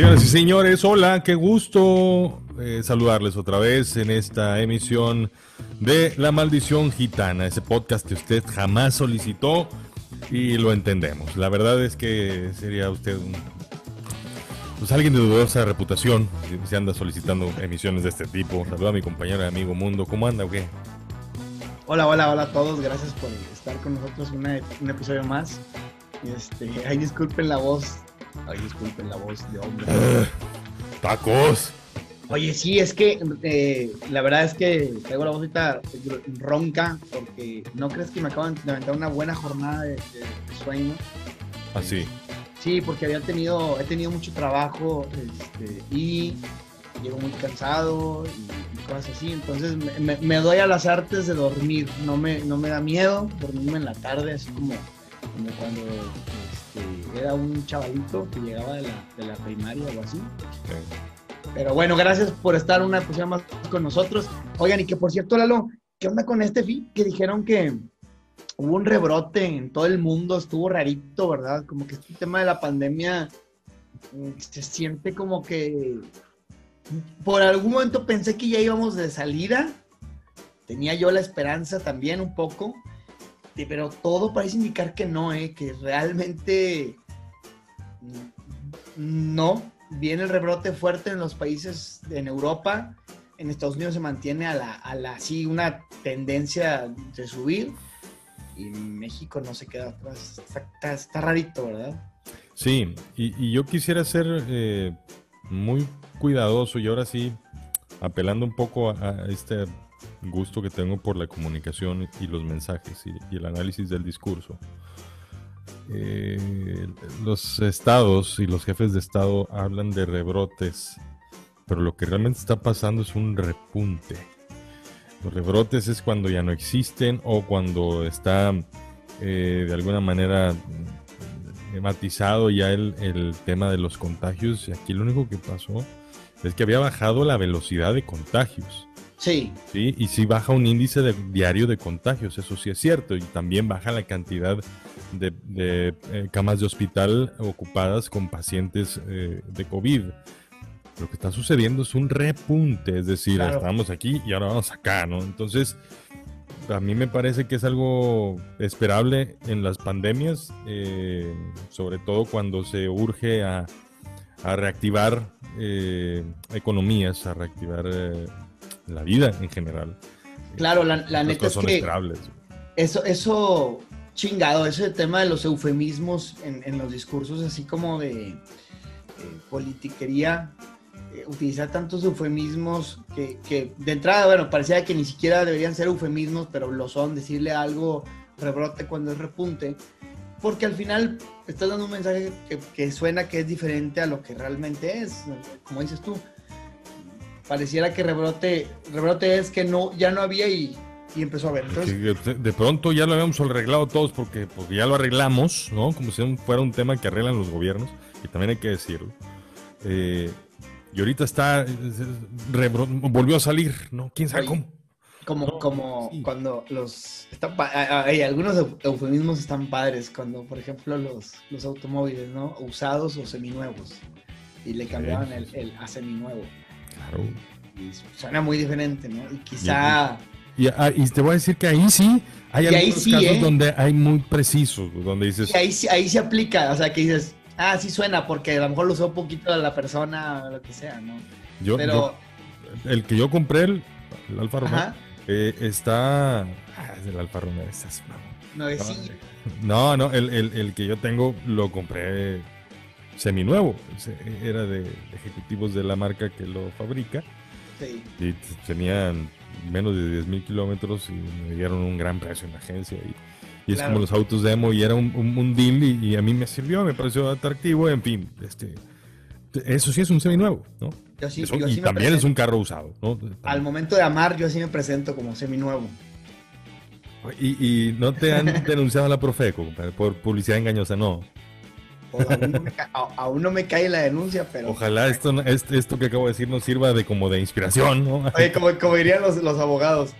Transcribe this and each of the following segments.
Señoras y señores, hola, qué gusto eh, saludarles otra vez en esta emisión de La Maldición Gitana, ese podcast que usted jamás solicitó y lo entendemos. La verdad es que sería usted un, pues alguien de dudosa reputación si anda solicitando emisiones de este tipo. Saluda a mi compañero y amigo Mundo, ¿cómo anda o qué? Hola, hola, hola a todos, gracias por estar con nosotros una, un episodio más. Este, ay, disculpen la voz Ay, disculpen la voz de hombre. tacos. Oye, sí, es que eh, la verdad es que traigo la vocita ronca porque no crees que me acaban de aventar una buena jornada de, sueño. Así. ¿Ah, sí, porque había tenido, he tenido mucho trabajo este, y llego muy cansado y, cosas así. Entonces me, doy a las artes de dormir. No me, no me da miedo dormirme en la tarde, así como, como cuando era un chavalito que llegaba de la, primaria o así. Pero bueno, gracias por estar una episodio más con nosotros. Oigan, y que por cierto, Lalo, ¿qué onda con este fin? Que dijeron que hubo un rebrote en todo el mundo, estuvo rarito, ¿verdad? Como que este tema de la pandemia mm, se siente como que por algún momento pensé que ya íbamos de salida. Tenía yo la esperanza también un poco, pero todo parece indicar que no, ¿eh? que realmente no. Viene el rebrote fuerte en los países en Europa. En Estados Unidos se mantiene a la, a la sí, una tendencia de subir. Y México no se queda atrás. Está, rarito, ¿verdad? Sí, y, yo quisiera ser eh, muy cuidadoso y ahora sí, apelando un poco a este gusto que tengo por la comunicación y los mensajes y, el análisis del discurso. Eh, los estados y los jefes de estado hablan de rebrotes, pero lo que realmente está pasando es un repunte. Los rebrotes es cuando ya no existen o cuando está eh, de alguna manera matizado ya el, el, tema de los contagios. Y aquí lo único que pasó es que había bajado la velocidad de contagios. Sí. Sí, y sí baja un índice de, diario de contagios, eso sí es cierto, y también baja la cantidad de, eh, camas de hospital ocupadas con pacientes eh, de COVID. Lo que está sucediendo es un repunte, es decir, estamos aquí y ahora vamos acá, ¿no? Entonces, a mí me parece que es algo esperable en las pandemias, eh, sobre todo cuando se urge a, a reactivar economías, a reactivar la vida en general. Claro, la, neta es que eso, eso chingado, ese tema de los eufemismos en, los discursos, así como de eh, politiquería, eh, utilizar tantos eufemismos que, de entrada, bueno, parecía que ni siquiera deberían ser eufemismos, pero lo son, decirle algo rebrote cuando es repunte, porque al final estás dando un mensaje que, que suena que es diferente a lo que realmente es, como dices tú pareciera que rebrote, rebrote es que no, ya no había y, empezó a ver. de pronto ya lo habíamos arreglado todos porque, porque ya lo arreglamos, ¿no? Como si fuera un tema que arreglan los gobiernos, y también hay que decirlo. Eh, y ahorita está, volvió a salir, ¿no? ¿Quién sabe cómo? Como, como cuando los... hay algunos eufemismos están padres, cuando por ejemplo los, los automóviles, ¿no? Usados o seminuevos. Y le cambiaban el, el a seminuevo. Claro. Y suena muy diferente, ¿no? Y quizá... Ah, y, te voy a decir que ahí sí, hay algunos casos ¿eh? donde hay muy precisos, donde dices... Y ahí, ahí se aplica, o sea, que dices, ah, sí suena, porque a lo mejor lo usó un poquito a la persona, o lo que sea, ¿no? Yo, Pero... el que yo compré, el, Alfa Romeo, eh, está... Ah, es el Alfa Romeo, estás... No, no, no, el, el, el que yo tengo lo compré seminuevo. Era de ejecutivos de la marca que lo fabrica. Y tenían menos de 10 mil kilómetros y me dieron un gran precio en la agencia. Y, es como los autos demo y era un, un, deal y, a mí me sirvió, me pareció atractivo. En fin, este, eso sí es un seminuevo, ¿no? y también es un carro usado, ¿no? Al momento de amar, yo así me presento como seminuevo. Y, y no te han denunciado a la Profeco por publicidad engañosa, no aún, no me cae la denuncia, pero... Ojalá esto, esto que acabo de decir nos sirva de como de inspiración, ¿no? como, dirían los, los, abogados,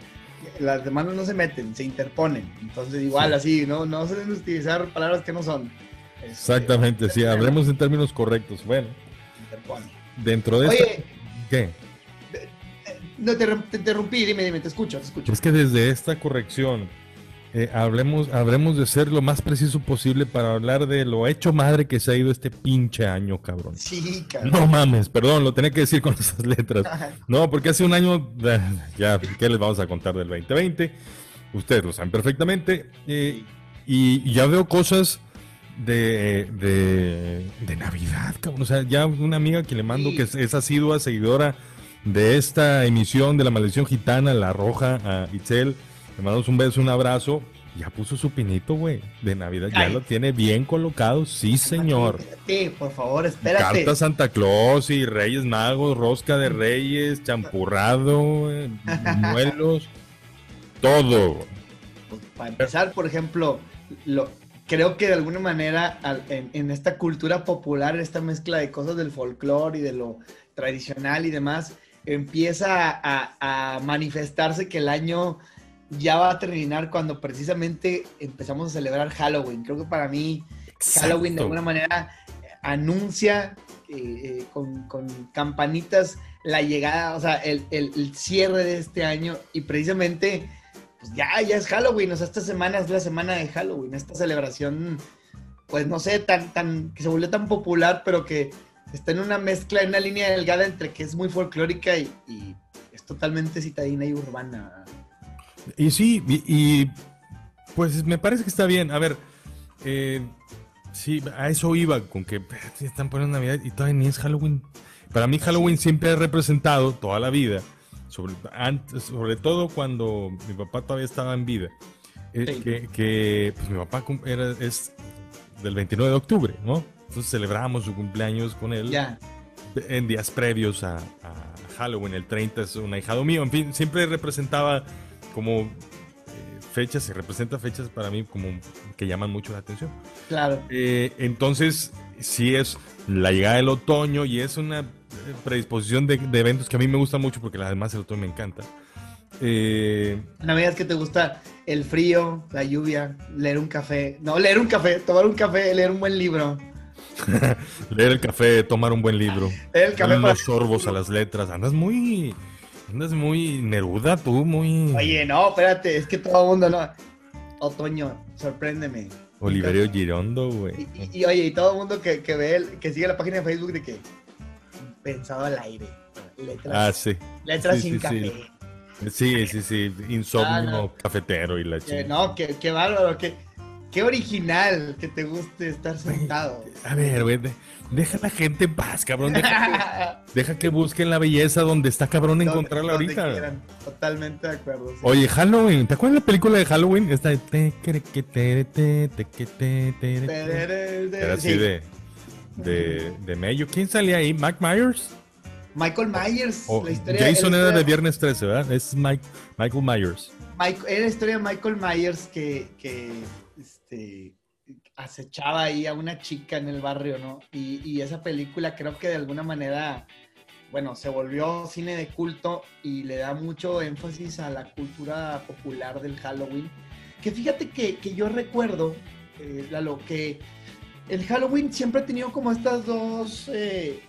las demandas no se meten, se interponen. Entonces igual así, ¿no? No se deben utilizar palabras que no son. Este, Exactamente, sí, hablemos en términos correctos. Bueno. interpone. Dentro de Oye. esta... ¿Qué? No, te, te interrumpí, dime, dime, te escucho, te escucho. Es que desde esta corrección eh, hablemos, habremos de ser lo más preciso posible para hablar de lo hecho madre que se ha ido este pinche año, cabrón. Sí, cabrón. No mames, perdón, lo tenía que decir con esas letras. No, porque hace un año, eh, ya, ¿qué les vamos a contar del 2020? Ustedes lo saben perfectamente. eh, y, y ya veo cosas de, de, de Navidad, cabrón. O sea, ya una amiga que le mando Sí. que es, es asidua seguidora de esta emisión de La Maldición Gitana, La Roja, a Itzel. Le mandamos un beso, un abrazo. Ya puso su pinito, güey, de Navidad. Ya Ay. lo tiene bien colocado. Sí, señor. Espérate, por favor, espérate. Carta Santa Claus y Reyes Magos, rosca de Reyes, champurrado, eh, muelos, todo. Pues, para empezar, por ejemplo, lo, creo que de alguna manera al- en, en esta cultura popular, esta mezcla de cosas del folclore y de lo tradicional y demás, empieza a, a manifestarse que el año ya va a terminar cuando precisamente empezamos a celebrar Halloween. Creo que para mí Halloween de alguna manera eh, anuncia eh, eh, con, con campanitas la llegada, o sea, el, el- el cierre de este año y precisamente, pues ya, ya es Halloween, o sea, esta semana es la semana de Halloween, esta celebración, pues no sé, tan, tan, que se volvió tan popular, pero que está en una mezcla, en una línea delgada entre que es muy folclórica y, y es totalmente citadina y urbana. Y sí, y, y, pues me parece que está bien. A ver, eh, sí, a eso iba, con que espérate, están poniendo Navidad y todavía ni es Halloween. Para mí Halloween siempre ha representado toda la vida, sobre, antes, sobre todo cuando mi papá todavía estaba en vida, eh, Sí. que, que, pues, mi papá era, es del 29 de octubre, ¿no? Entonces celebramos su cumpleaños con él Ya, en días previos a, a Halloween. El 30 es un ahijado mío. En fin, siempre representaba como eh, fechas, se representa fechas para mí como que llaman mucho la atención. claro. Eh, entonces, sí es la llegada del otoño y es una eh, predisposición de, de eventos que a mí me gustan mucho porque además el otoño me encanta. Eh, Una medida que te gusta el frío, la lluvia, leer un café. No, leer un café, tomar un café, leer un buen libro. leer el café, tomar un buen libro, Leer el café para... los sorbos a las letras. Andas muy, andas muy Neruda tú, muy Oye, no, espérate, es que todo el mundo no. Otoño, sorpréndeme. Oliverio Girondo, güey. Y, y- y, oye, y todo el mundo que, que ve, el- que sigue la página de Facebook de que pensado al aire. Letras, Ah, sí. letras sí, sin sí, café. sí. Sí, sí. Insomnio Ah, no. cafetero y la Que chingada. no, que, que bárbaro, que, qué original que te guste estar sentado. A ver, güey, deja a la gente en paz, cabrón. Deja que, deja que busquen la belleza donde está cabrón encontrarla donde ahorita. Totalmente de acuerdo. sí. Oye, Halloween, ¿te acuerdas de la película de Halloween? Esta de te, que, que, te, te, te, que, te, te, te. Era así Sí. de, de, de medio. ¿Quién salía ahí? ¿Mike Myers? Michael Myers, la historia Jason la era de Viernes 13, ¿verdad? Es Mike, Michael Myers. Mike- era la historia de Michael Myers que, que este, acechaba ahí a una chica en el barrio, ¿no? Y, y esa película creo que de alguna manera, bueno, se volvió cine de culto y le da mucho énfasis a la cultura popular del Halloween. Que fíjate que, que yo recuerdo, eh, Lalo, que el Halloween siempre ha tenido como estas dos, eh,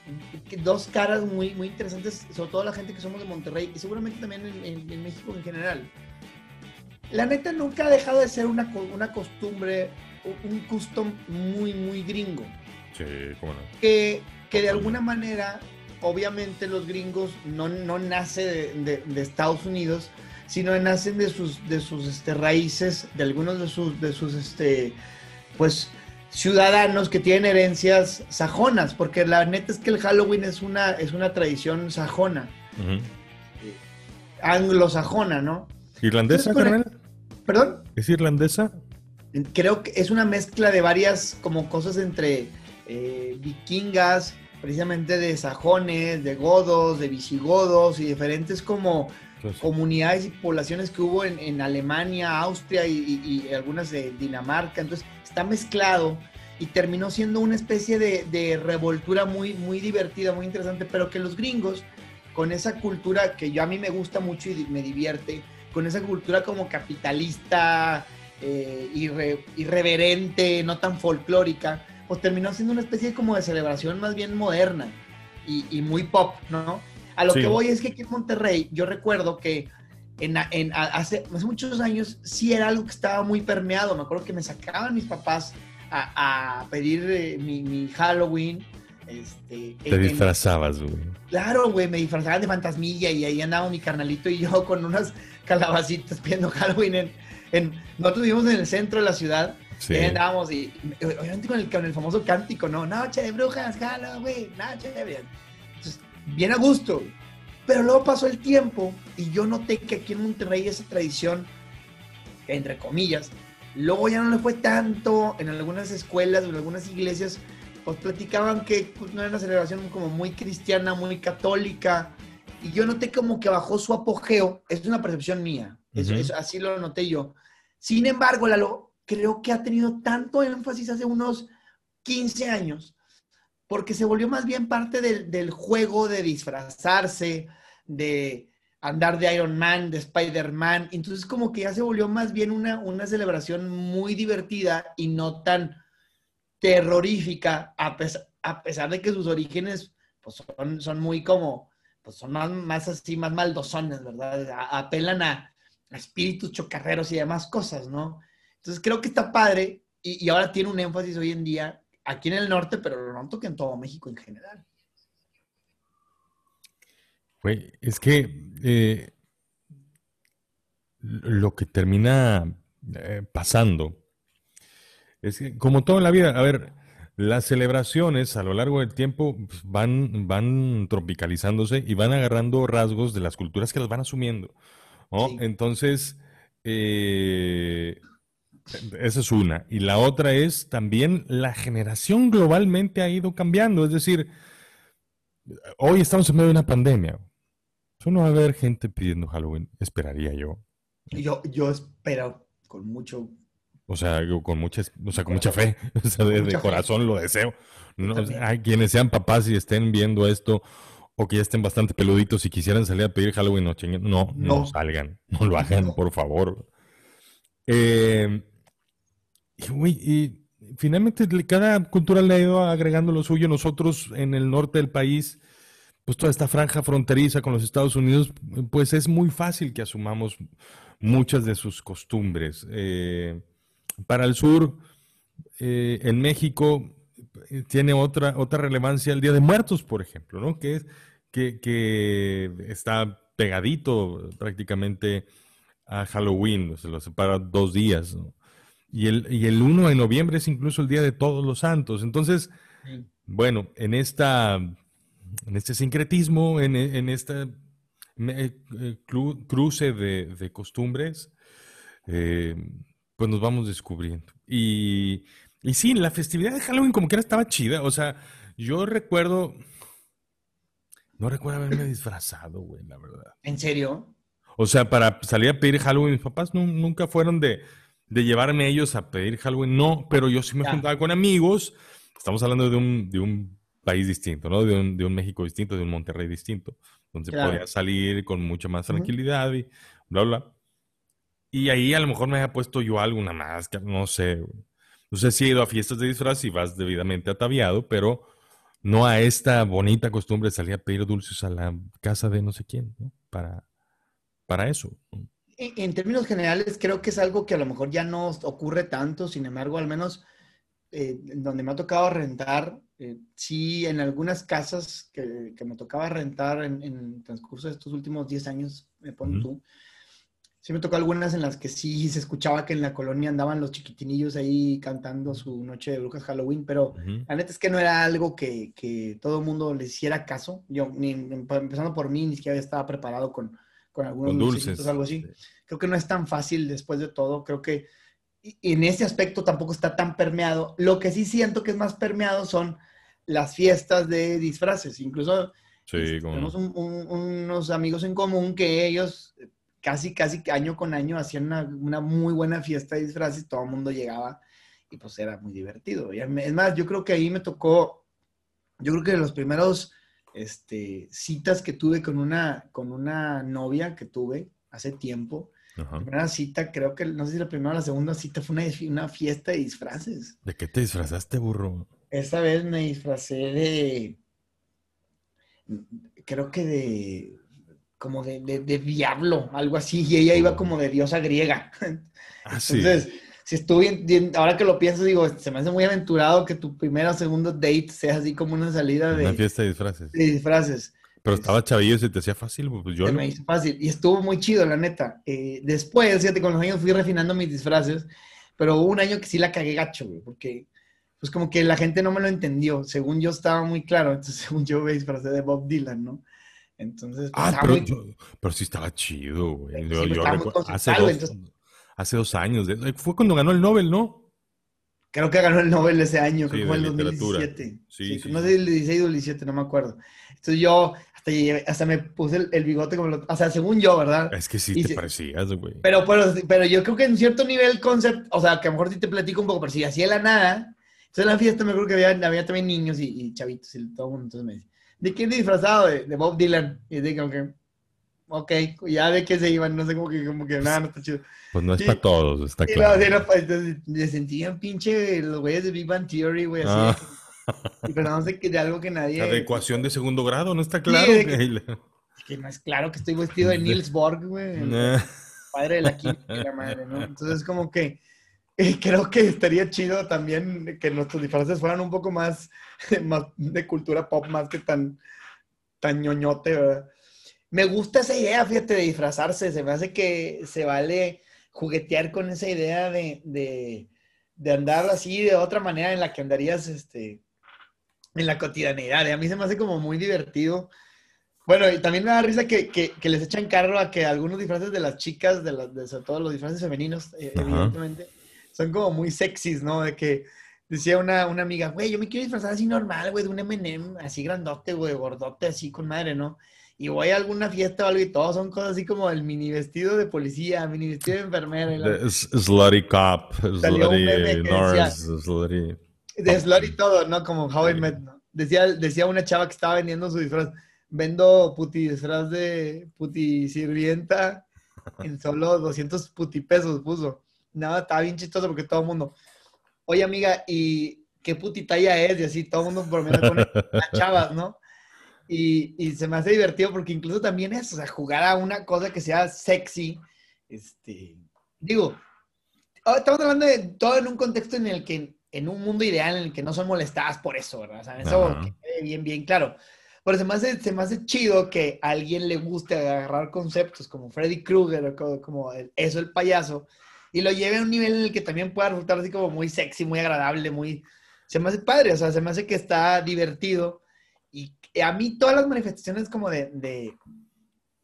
dos caras muy, muy interesantes, sobre todo la gente que somos de Monterrey y seguramente también en, en- en México en general. La neta nunca ha dejado de ser una, una costumbre, un custom muy, muy gringo. Sí, cómo no. Que, que de alguna manera, obviamente los gringos no, no nace de, de- de Estados Unidos, sino nacen de sus, de sus este, raíces, de algunos de sus, de sus este, pues, ciudadanos que tienen herencias sajonas, porque la neta es que el Halloween es una, es una tradición sajona, Ujú. anglosajona, ¿no? ¿Irlandesa, Entonces, carnal? ¿Perdón? ¿Es irlandesa? Creo que es una mezcla de varias como cosas entre eh, vikingas, precisamente de sajones, de godos, de visigodos y diferentes como Entonces, comunidades y poblaciones que hubo en, en Alemania, Austria y, y- y algunas de Dinamarca. Entonces está mezclado y terminó siendo una especie de, de revoltura muy, muy divertida, muy interesante, pero que los gringos, con esa cultura que yo a mí me gusta mucho y me divierte, con esa cultura como capitalista, eh, irre- irreverente, no tan folclórica, pues terminó siendo una especie como de celebración más bien moderna. y, muy pop, ¿no? A lo que voy es que aquí en Monterrey, yo recuerdo que en, hace, hace, muchos años sí era algo que estaba muy permeado. Me acuerdo que me sacaban mis papás a, pedir eh, mi, Halloween. Este, Te disfrazabas, güey. Claro, güey, me disfrazaban de fantasmilla y ahí andaba mi carnalito y yo con unas calabacitas pidiendo Halloween en, en, nosotros vivimos en el centro de la ciudad sí. y andábamos y obviamente con el, con el famoso cántico, ¿no? Noche de brujas, Halloween, noche de brujas. Entonces, bien a gusto. Pero luego pasó el tiempo y yo noté que aquí en Monterrey esa tradición, entre comillas, luego ya no le fue tanto en algunas escuelas o en algunas iglesias, pues platicaban que pues, no era una celebración como muy cristiana, muy católica, y yo noté como que bajó su apogeo, es una percepción mía, eso, así lo noté yo. Sin embargo, Lalo, creo que ha tenido tanto énfasis hace unos 15 años, porque se volvió más bien parte del, juego de disfrazarse, de andar de Iron Man, de Spider-Man. Entonces como que ya se volvió más bien una, una celebración muy divertida y no tan terrorífica, a, a pesar de que sus orígenes pues, son, son muy como, pues son más, más así, más maldosones, ¿verdad? apelan a, espíritus chocarreros y demás cosas, ¿no? Entonces creo que está padre y, ahora tiene un énfasis hoy en día aquí en el norte, pero lo noto que en todo México en general. Güey, es que eh, lo que termina eh, pasando es que, como todo en la vida, a ver, las celebraciones a lo largo del tiempo pues, van, van tropicalizándose y van agarrando rasgos de las culturas que las van asumiendo. Entonces, eh, esa es una. Y la otra es también la generación globalmente ha ido cambiando. Es decir, hoy estamos en medio de una pandemia. no va a haber gente pidiendo Halloween, esperaría yo. Yo, yo espero con mucho. O sea, con mucha, o sea, con mucha fe. O sea, de, corazón lo deseo. hay quienes sean papás y estén viendo esto o que ya estén bastante peluditos y quisieran salir a pedir Halloween no, no, no, salgan, no lo hagan, por favor. Eh, y, finalmente cada cultura le ha ido agregando lo suyo. Nosotros en el norte del país, pues toda esta franja fronteriza con los Estados Unidos, pues es muy fácil que asumamos muchas de sus costumbres. Eh, para el sur, eh, en México, tiene otra, otra relevancia el Día de Muertos, por ejemplo, ¿no? Que, es, que, está pegadito prácticamente a Halloween, se lo separa dos días, y, el, y el 1 de noviembre es incluso el Día de Todos los Santos. Entonces, bueno, en, esta, en este sincretismo, en, en este cruce de, costumbres, eh, pues nos vamos descubriendo. Y y sí, la festividad de Halloween como que era estaba chida. O sea, yo recuerdo. No recuerdo haberme disfrazado, güey, la verdad. ¿En serio? O sea, para salir a pedir Halloween, mis papás nunca fueron de, de, llevarme ellos a pedir Halloween, no, pero yo sí me juntaba con amigos. Estamos hablando de un, de un país distinto, ¿no? De un, de un, México distinto, de un Monterrey distinto, donde podía salir con mucha más tranquilidad y bla, bla. Y ahí a lo mejor me había puesto yo alguna máscara, no sé. Güey. No sé si he ido a fiestas de disfraz y vas debidamente ataviado, pero no a esta bonita costumbre de salir a pedir dulces a la casa de no sé quién, ¿no? Para, para eso. En, términos generales, creo que es algo que a lo mejor ya no ocurre tanto, sin embargo, al menos eh, donde me ha tocado rentar, eh, sí, en algunas casas que, me tocaba rentar en, el transcurso de estos últimos 10 años, me pones tú, sí me tocó algunas en las que sí se escuchaba que en la colonia andaban los chiquitinillos ahí cantando su noche de brujas Halloween, pero la neta es que no era algo que, que todo el mundo le hiciera caso. Yo, ni, empezando por mí, ni siquiera estaba preparado con, con algunos dulces, algo así. Creo que no es tan fácil después de todo. Creo que en ese aspecto tampoco está tan permeado. Lo que sí siento que es más permeado son las fiestas de disfraces. Incluso este, tenemos unos amigos en común que ellos casi, casi año con año hacían una, muy buena fiesta de disfraces, todo el mundo llegaba y pues era muy divertido. Es más, yo creo que ahí me tocó, yo creo que de los primeros este, citas que tuve con una, con una novia que tuve hace tiempo, la primera cita, creo que, no sé si la primera o la segunda cita fue una, una fiesta de disfraces. ¿De qué te disfrazaste, burro? Esa vez me disfracé de creo que de, como de, de, diablo, algo así, y ella iba como de diosa griega. Ah, Entonces, si estuve, ahora que lo pienso, digo, se me hace muy aventurado que tu primera o segundo date sea así como una salida de... Una fiesta de disfraces. De disfraces. Pero estaba chavillo y se te hacía fácil, pues yo Se me hizo fácil. Y estuvo muy chido, la neta. Eh, después, fíjate, con los años fui refinando mis disfraces, pero hubo un año que sí la cagué gacho, güey, porque pues como que la gente no me lo entendió. Según yo estaba muy claro, entonces según yo me disfracé de Bob Dylan, ¿no? Entonces, pues, Ah, estaba pero, muy- yo- pero sí estaba chido, güey. Sí, Yo, recuerdo- hace, dos, entonces- hace dos años. de- Fue cuando ganó el Nobel, ¿no? Creo que ganó el Nobel ese año, Sí, creo que fue el literatura. 2017. Sí, Sí, no sé si el 16 o el 17, no me acuerdo. Entonces yo hasta, llegué- hasta me puse el, el bigote como lo... O sea, según yo, ¿verdad? Es que sí Y te se- parecías, güey. Pero, pero, pero yo creo que en cierto nivel concept, o sea, que a lo mejor sí te platico un poco, pero si hacía la nada, entonces en la fiesta me acuerdo que había, había también niños y, y chavitos y todo el mundo, entonces me dice, ¿de quién disfrazado? De, de Bob Dylan. Y dije como que, ok, ya de qué se iban, no sé, como que, como que nada, no está chido. Pues no es Sí. para todos, está Y claro. no, sí, no, pues, entonces, me sentían pinche los güeyes de Big Bang Theory, güey, así. Ah. Y pero no sé que de algo que nadie... La adecuación de segundo grado, ¿no está claro? de que-? Que no es claro que estoy vestido de Niels Borg, güey. padre de la química la madre, ¿no? Entonces, como que creo que estaría chido también que nuestros disfraces fueran un poco más, más de cultura pop, más que tan, tan ñoñote, ¿verdad? Me gusta esa idea, fíjate, de disfrazarse. Se me hace que se vale juguetear con esa idea de, de, de andar así de otra manera en la que andarías este, en la cotidianidad. Y a mí se me hace como muy divertido. Bueno, y también me da risa que, que, que les echan carro a que algunos disfraces de las chicas, de, las- de sobre todo los disfraces femeninos, eh, evidentemente, son como muy sexys, ¿no? De que decía una, una amiga, güey, yo me quiero disfrazar así normal, güey, de un M&M, así grandote, güey, gordote, así con madre, ¿no? Y voy a alguna fiesta o algo y todo, son cosas así como el mini vestido de policía, mini vestido de enfermera. la- Slutty Cop, Slutty Nurse, Slutty. De slot y todo, ¿no? Como How I Met, ¿no? Decía, decía una chava que estaba vendiendo su disfraz. Vendo puti disfraz de puti sirvienta en solo 200 puti pesos puso. Nada, estaba bien chistoso porque todo el mundo, oye amiga, ¿y qué puti talla es? Y así, todo el mundo por menos pone las chavas, ¿no? Y, y se me hace divertido porque incluso también es, o sea, jugar a una cosa que sea sexy, este, digo, ah, estamos hablando de todo en un contexto en el que, en un mundo ideal en el que no son molestadas por eso, ¿verdad? O sea, eso Ajá. que quede bien, bien claro. Pero se me, hace, se me hace chido que a alguien le guste agarrar conceptos como Freddy Krueger o co- como el- eso, el payaso, y lo lleve a un nivel en el que también pueda resultar así como muy sexy, muy agradable, muy... Se me hace padre, o sea, se me hace que está divertido. Y a mí todas las manifestaciones como de, de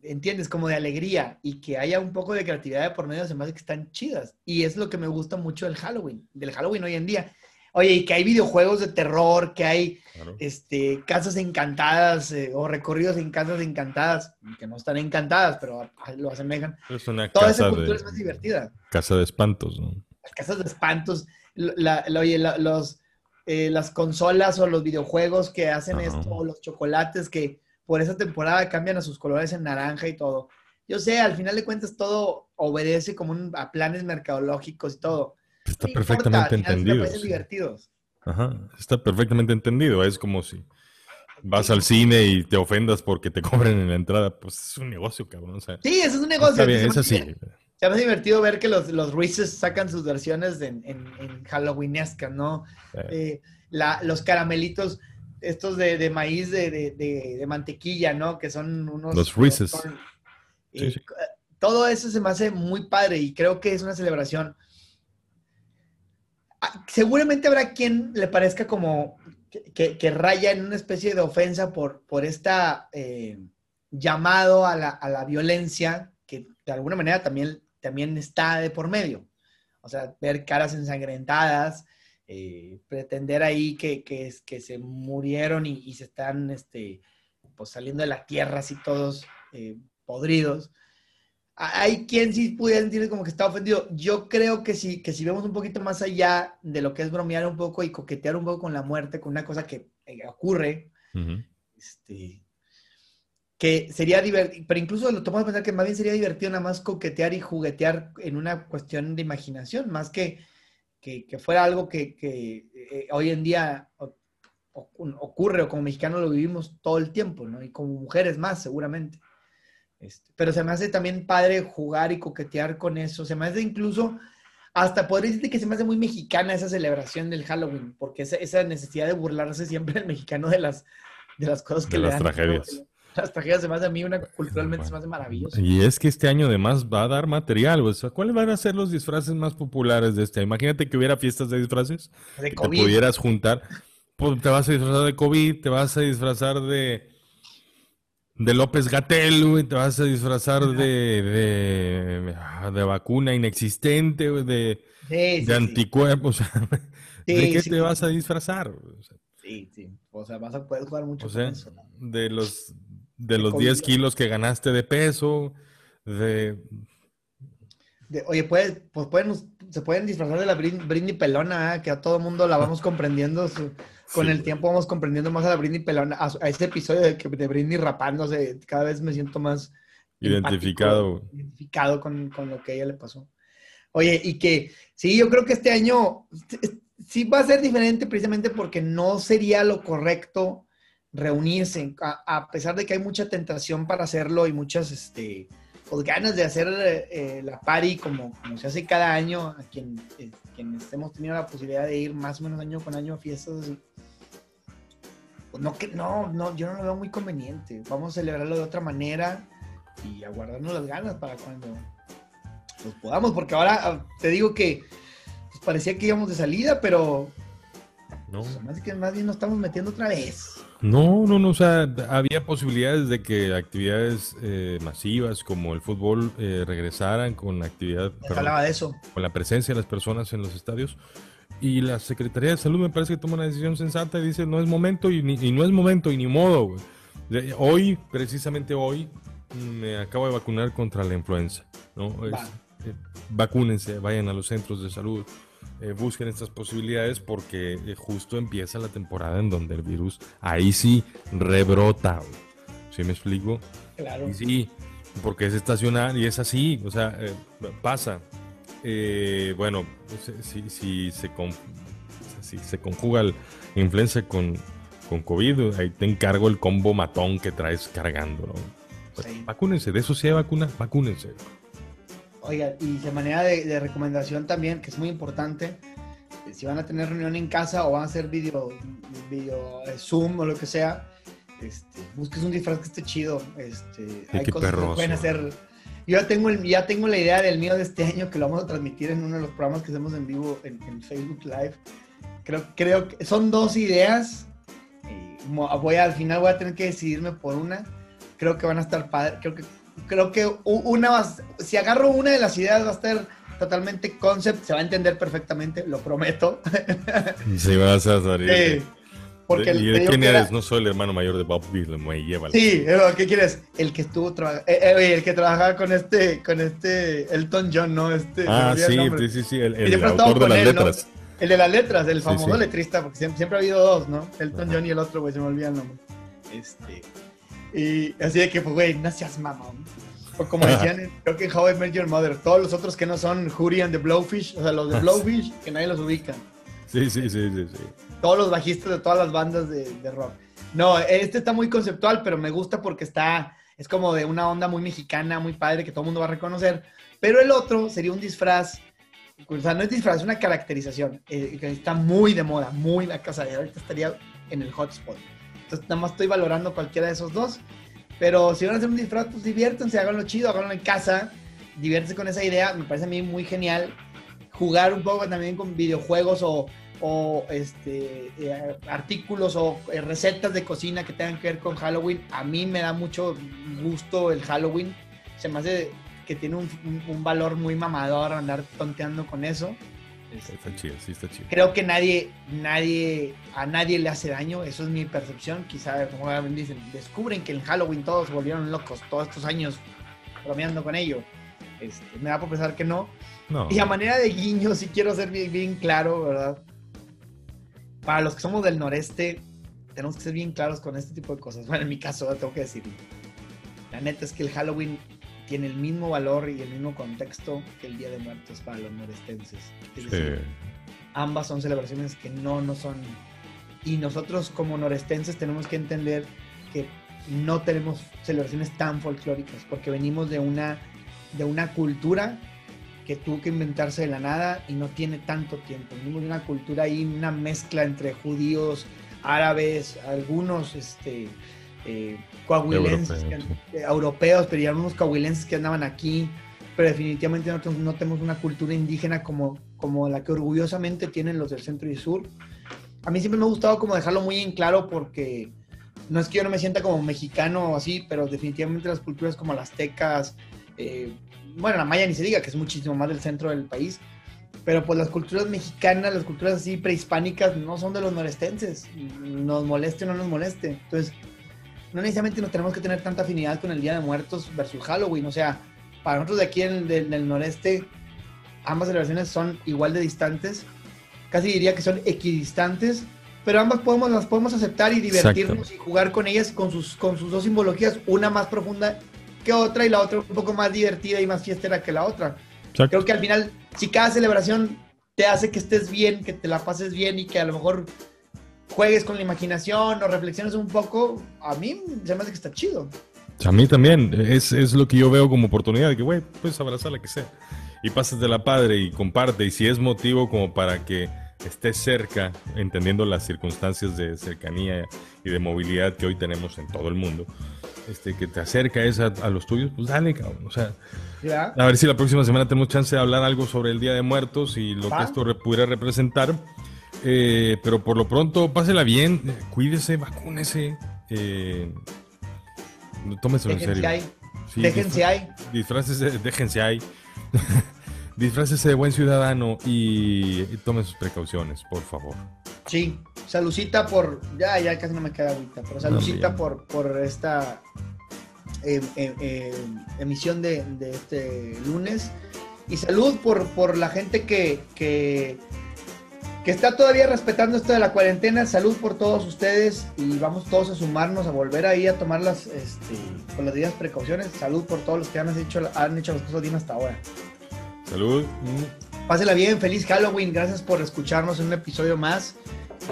¿entiendes? Como de alegría y que haya un poco de creatividad de por medio se me hace que están chidas. Y es lo que me gusta mucho del Halloween, del Halloween hoy en día. Oye, y que hay videojuegos de terror, que hay Claro. este, casas encantadas eh, o recorridos en casas encantadas, que no están encantadas, pero lo asemejan. Es una Toda esa casa cultura de, es más divertida. casa de espantos, ¿no? Las casas de espantos, la- la- oye, la- los, eh, las consolas o los videojuegos que hacen Ajá. esto, o los chocolates que por esa temporada cambian a sus colores en naranja y todo. Yo sé, al final de cuentas todo obedece como un- a planes mercadológicos y todo. Está importa, perfectamente me entendido. parecen sí. divertidos. Ajá, está perfectamente entendido. Es como si vas al cine y te ofendas porque te cobren en la entrada. Pues es un negocio, cabrón. O sea, Sí, eso es un negocio. está bien, es así. Se me hace divertido ver que los, los Reese's sacan sus versiones en, en, en Halloweenescas, ¿no? Eh, Eh, la- los caramelitos, estos de, de maíz de, de- de- mantequilla, ¿no? Que son unos... Los Reese's. son- Sí, sí. Todo eso se me hace muy padre y creo que es una celebración. Ah, Seguramente habrá quien le parezca como que, raya en una especie de ofensa por, por esta eh, llamado a la, a la violencia que de alguna manera también, también está de por medio. O sea, ver caras ensangrentadas, eh, pretender ahí que, que, que se murieron y, y se están este, pues, saliendo de la tierra así todos eh, podridos. Hay quien sí pudiera sentir como que está ofendido. Yo creo que sí, que si vemos un poquito más allá de lo que es bromear un poco y coquetear un poco con la muerte, con una cosa que eh, ocurre, este, que sería divertido, pero incluso lo tomamos a pensar que más bien sería divertido nada más coquetear y juguetear en una cuestión de imaginación, más que, que, que fuera algo que, que, eh, hoy en día, o, ocurre o como mexicanos lo vivimos todo el tiempo, ¿no? Y como mujeres más, seguramente. Este, pero se me hace también padre jugar y coquetear con eso. Se me hace incluso, hasta podría decirte que se me hace muy mexicana esa celebración del Halloween, porque esa, esa necesidad de burlarse siempre el mexicano de las, de las cosas que de le las dan. tragedias. Las tragedias se me hace a mí una, culturalmente se me hace maravilloso. Y es que este año además va a dar material. O sea, ¿cuáles van a ser los disfraces más populares de este año? Imagínate que hubiera fiestas de disfraces, De que te pudieras juntar. Pues, te vas a disfrazar de COVID, te vas a disfrazar de de López Gatel, güey, te vas a disfrazar de, de, de vacuna inexistente, güey, de, Sí, sí, de anticuerpos. ¿De qué te vas a disfrazar? O sea, Sí, sí. O sea, vas a poder jugar mucho O sea, con eso. de los de los COVID. 10 kilos que ganaste de peso, de De- oye, puedes, pues pueden, se pueden disfrazar de la Britney Pelona, ¿eh? que a todo mundo la vamos comprendiendo. su- con Sí, el güey. tiempo vamos comprendiendo más a la Britney Pelona, a, a ese episodio de, que- de Britney rapándose. Cada vez me siento más identificado. empático, identificado con, con lo que a ella le pasó. Oye, y que sí, yo creo que este año sí va a ser diferente precisamente porque no sería lo correcto reunirse, a, a pesar de que hay mucha tentación para hacerlo y muchas este, pues, ganas de hacer eh, la party como, como se hace cada año, a quien, eh, quienes hemos tenido la posibilidad de ir más o menos año con año a fiestas así. Pues no, que, no, no, yo no lo veo muy conveniente. Vamos a celebrarlo de otra manera y a guardarnos las ganas para cuando pues, podamos, porque ahora ah, te digo que pues, parecía que íbamos de salida, pero ¿no? pues, además que más bien nos estamos metiendo otra vez. No, no, no, o sea, había posibilidades de que actividades eh, masivas como el fútbol eh, regresaran con actividad, perdón, hablaba de eso. con la presencia de las personas en los estadios. Y la Secretaría de Salud me parece que toma una decisión sensata y dice no es momento y, ni- y no es momento y ni modo. güey. Hoy, precisamente hoy, me acabo de vacunar contra la influenza. ¿no? Es- eh, vacúnense, vayan a los centros de salud, eh, busquen estas posibilidades porque eh, justo empieza la temporada en donde el virus ahí sí rebrota. güey. ¿Sí me explico? Claro. Y sí, porque es estacional y es así, o sea, pasa. Eh, bueno, si, si- si se, con- si se conjuga el influenza con, con COVID, ahí te encargo el combo matón que traes cargando, ¿no? Pues, Sí. Vacúnense, de eso sí hay vacuna, vacúnense. Oiga, y de manera de, de recomendación también, que es muy importante, eh, si van a tener reunión en casa o van a hacer video, video eh, Zoom o lo que sea, este, busques un disfraz que esté chido. Este, hay qué cosas que perroso. pueden hacer. Yo ya tengo, el, ya tengo la idea del mío de este año que lo vamos a transmitir en uno de los programas que hacemos en vivo en, en Facebook Live. Creo, creo que son dos ideas. y voy a- al final voy a tener que decidirme por una. Creo que van a estar padres. Creo que, creo que una va si agarro una de las ideas va a estar totalmente concept, se va a entender perfectamente, lo prometo. Si vas a salir. Eh, porque ¿Y te de digo quién era- eres? No soy el hermano mayor de Bob Dylan, güey, llévalo. Sí, eh, ¿qué quieres? El que estuvo trabajando, el que trabajaba con este, con este Elton John, ¿no? Este, me Ah, el sí, sí, sí, sí, el, el autor de las él, ¿no? letras. El de las letras, el Sí, famoso sí. letrista, porque siempre, siempre ha habido dos, ¿no? Elton Ajá. John y el otro, güey, se me olvida el nombre. Este. Y así de que, pues, güey, no seas mamón. O como decían, creo que en How I Met Your Mother, todos los otros que no son Hootie and the Blowfish, o sea, los de Ah, sí. Blowfish, que nadie los ubica. Sí, sí, sí, sí, sí. Todos los bajistas de todas las bandas de, de rock. No, este está muy conceptual, pero me gusta porque está, es como de una onda muy mexicana, muy padre, que todo el mundo va a reconocer. Pero el otro sería un disfraz, o sea, no es disfraz, es una caracterización, eh, que está muy de moda, muy la casa de ahorita estaría en el hotspot. Entonces, nada más estoy valorando cualquiera de esos dos. Pero si van a hacer un disfraz, pues diviértanse, háganlo chido, háganlo en casa, diviértanse con esa idea, me parece a mí muy genial. Jugar un poco también con videojuegos o, o este, eh, artículos o eh, recetas de cocina que tengan que ver con Halloween. A mí me da mucho gusto el Halloween. Se me hace que tiene un, un- un valor muy mamador andar tonteando con eso. Está chido, sí, está chido. creo que nadie, nadie, a nadie le hace daño, eso es mi percepción. Quizá, como dicen, descubren que en Halloween todos volvieron locos todos estos años bromeando con ello. Este, me da por pensar que no. No. Y a manera de guiño, sí quiero ser bien, bien claro, ¿verdad? Para los que somos del noreste, tenemos que ser bien claros con este tipo de cosas. Bueno, en mi caso, tengo que decirlo. La neta es que el Halloween tiene el mismo valor y el mismo contexto que el Día de Muertos para los norestenses. Es decir, Sí. ambas son celebraciones que no, no son y nosotros como norestenses tenemos que entender que no tenemos celebraciones tan folclóricas porque venimos de una, de una cultura que tuvo que inventarse de la nada y no tiene tanto tiempo. Venimos de una cultura ahí, una mezcla entre judíos, árabes, algunos este, eh, coahuilenses, eh, europeos, pero ya unos coahuilenses que andaban aquí, pero definitivamente no, no, tenemos una cultura indígena como, como la que orgullosamente tienen los del centro y sur. A mí siempre me ha gustado como dejarlo muy en claro porque no es que yo no me sienta como mexicano o así, pero definitivamente las culturas como las aztecas, eh, bueno, la maya ni se diga, que es muchísimo más del centro del país, pero pues las culturas mexicanas, las culturas así prehispánicas no son de los norestenses, nos moleste o no nos moleste. Entonces, no necesariamente nos tenemos que tener tanta afinidad con el Día de Muertos versus Halloween, o sea, para nosotros de aquí en el, del, noreste, ambas celebraciones son igual de distantes, casi diría que son equidistantes, pero ambas podemos, las podemos aceptar y divertirnos y jugar con ellas con sus, con sus dos simbologías, una más profunda que otra y la otra un poco más divertida y más fiestera que la otra. Creo que al final, si cada celebración te hace que estés bien, que te la pases bien y que a lo mejor juegues con la imaginación o reflexiones un poco, a mí se me hace que está chido. A mí también, es, es lo que yo veo como oportunidad, de que, güey, puedes abrazar la que sea. Y pasas de la padre y comparte, y si es motivo como para que estés cerca, entendiendo las circunstancias de cercanía y de movilidad que hoy tenemos en todo el mundo, este, que te acerca a, a los tuyos, pues dale, cabrón. O sea, a ver si la próxima semana tenemos chance de hablar algo sobre el Día de Muertos y lo que esto pudiera representar. Eh, pero por lo pronto, pásela bien, cuídese, vacúnese. Eh, tómeselo en serio. Ahí. déjense ahí. Disfrácese, déjense ahí. Disfrácese de buen ciudadano y, tome sus precauciones, por favor. Sí, salucita por. Ya, ya casi no me queda ahorita, pero salucita por, por esta eh, eh, emisión de, de, este lunes. Y salud por, por la gente que, que que está todavía respetando esto de la cuarentena. Salud por todos ustedes y vamos todos a sumarnos, a volver ahí a tomar las, este, con las debidas precauciones. Salud por todos los que han hecho, han hecho las cosas bien hasta ahora. Salud. Pásela bien, feliz Halloween. Gracias por escucharnos en un episodio más.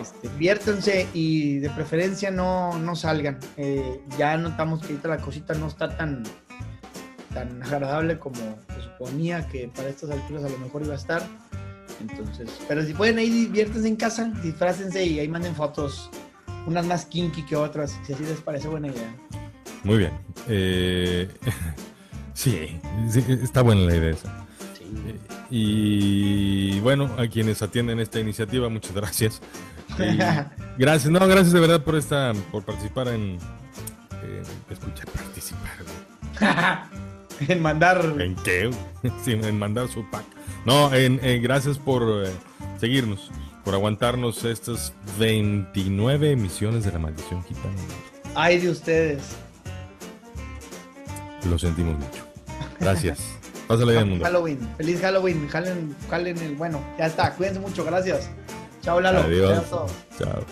Este, diviértanse y de preferencia no, no salgan. Eh, ya notamos que ahorita la cosita no está tan, tan agradable como se suponía que para estas alturas a lo mejor iba a estar. Entonces, pero si pueden ahí diviértanse en casa, disfrácense y ahí manden fotos, unas más kinky que otras, si así les parece buena idea. Muy bien. Eh, sí, está buena la idea esa. Y bueno, a quienes atienden esta iniciativa, muchas gracias. gracias, no, gracias de verdad por esta, por participar en, escuchar participar. en mandar. ¿En qué? Sí, en mandar su pack. No, en, gracias por eh, seguirnos, por aguantarnos estas 29 emisiones de La Maldición Gitana. Ay de ustedes. Lo sentimos mucho. Gracias. Pásale bien, mundo. Halloween. Feliz Halloween. Jalen, jalen el bueno. Ya está. Cuídense mucho. Gracias. Chao, Lalo. Adiós. Chao.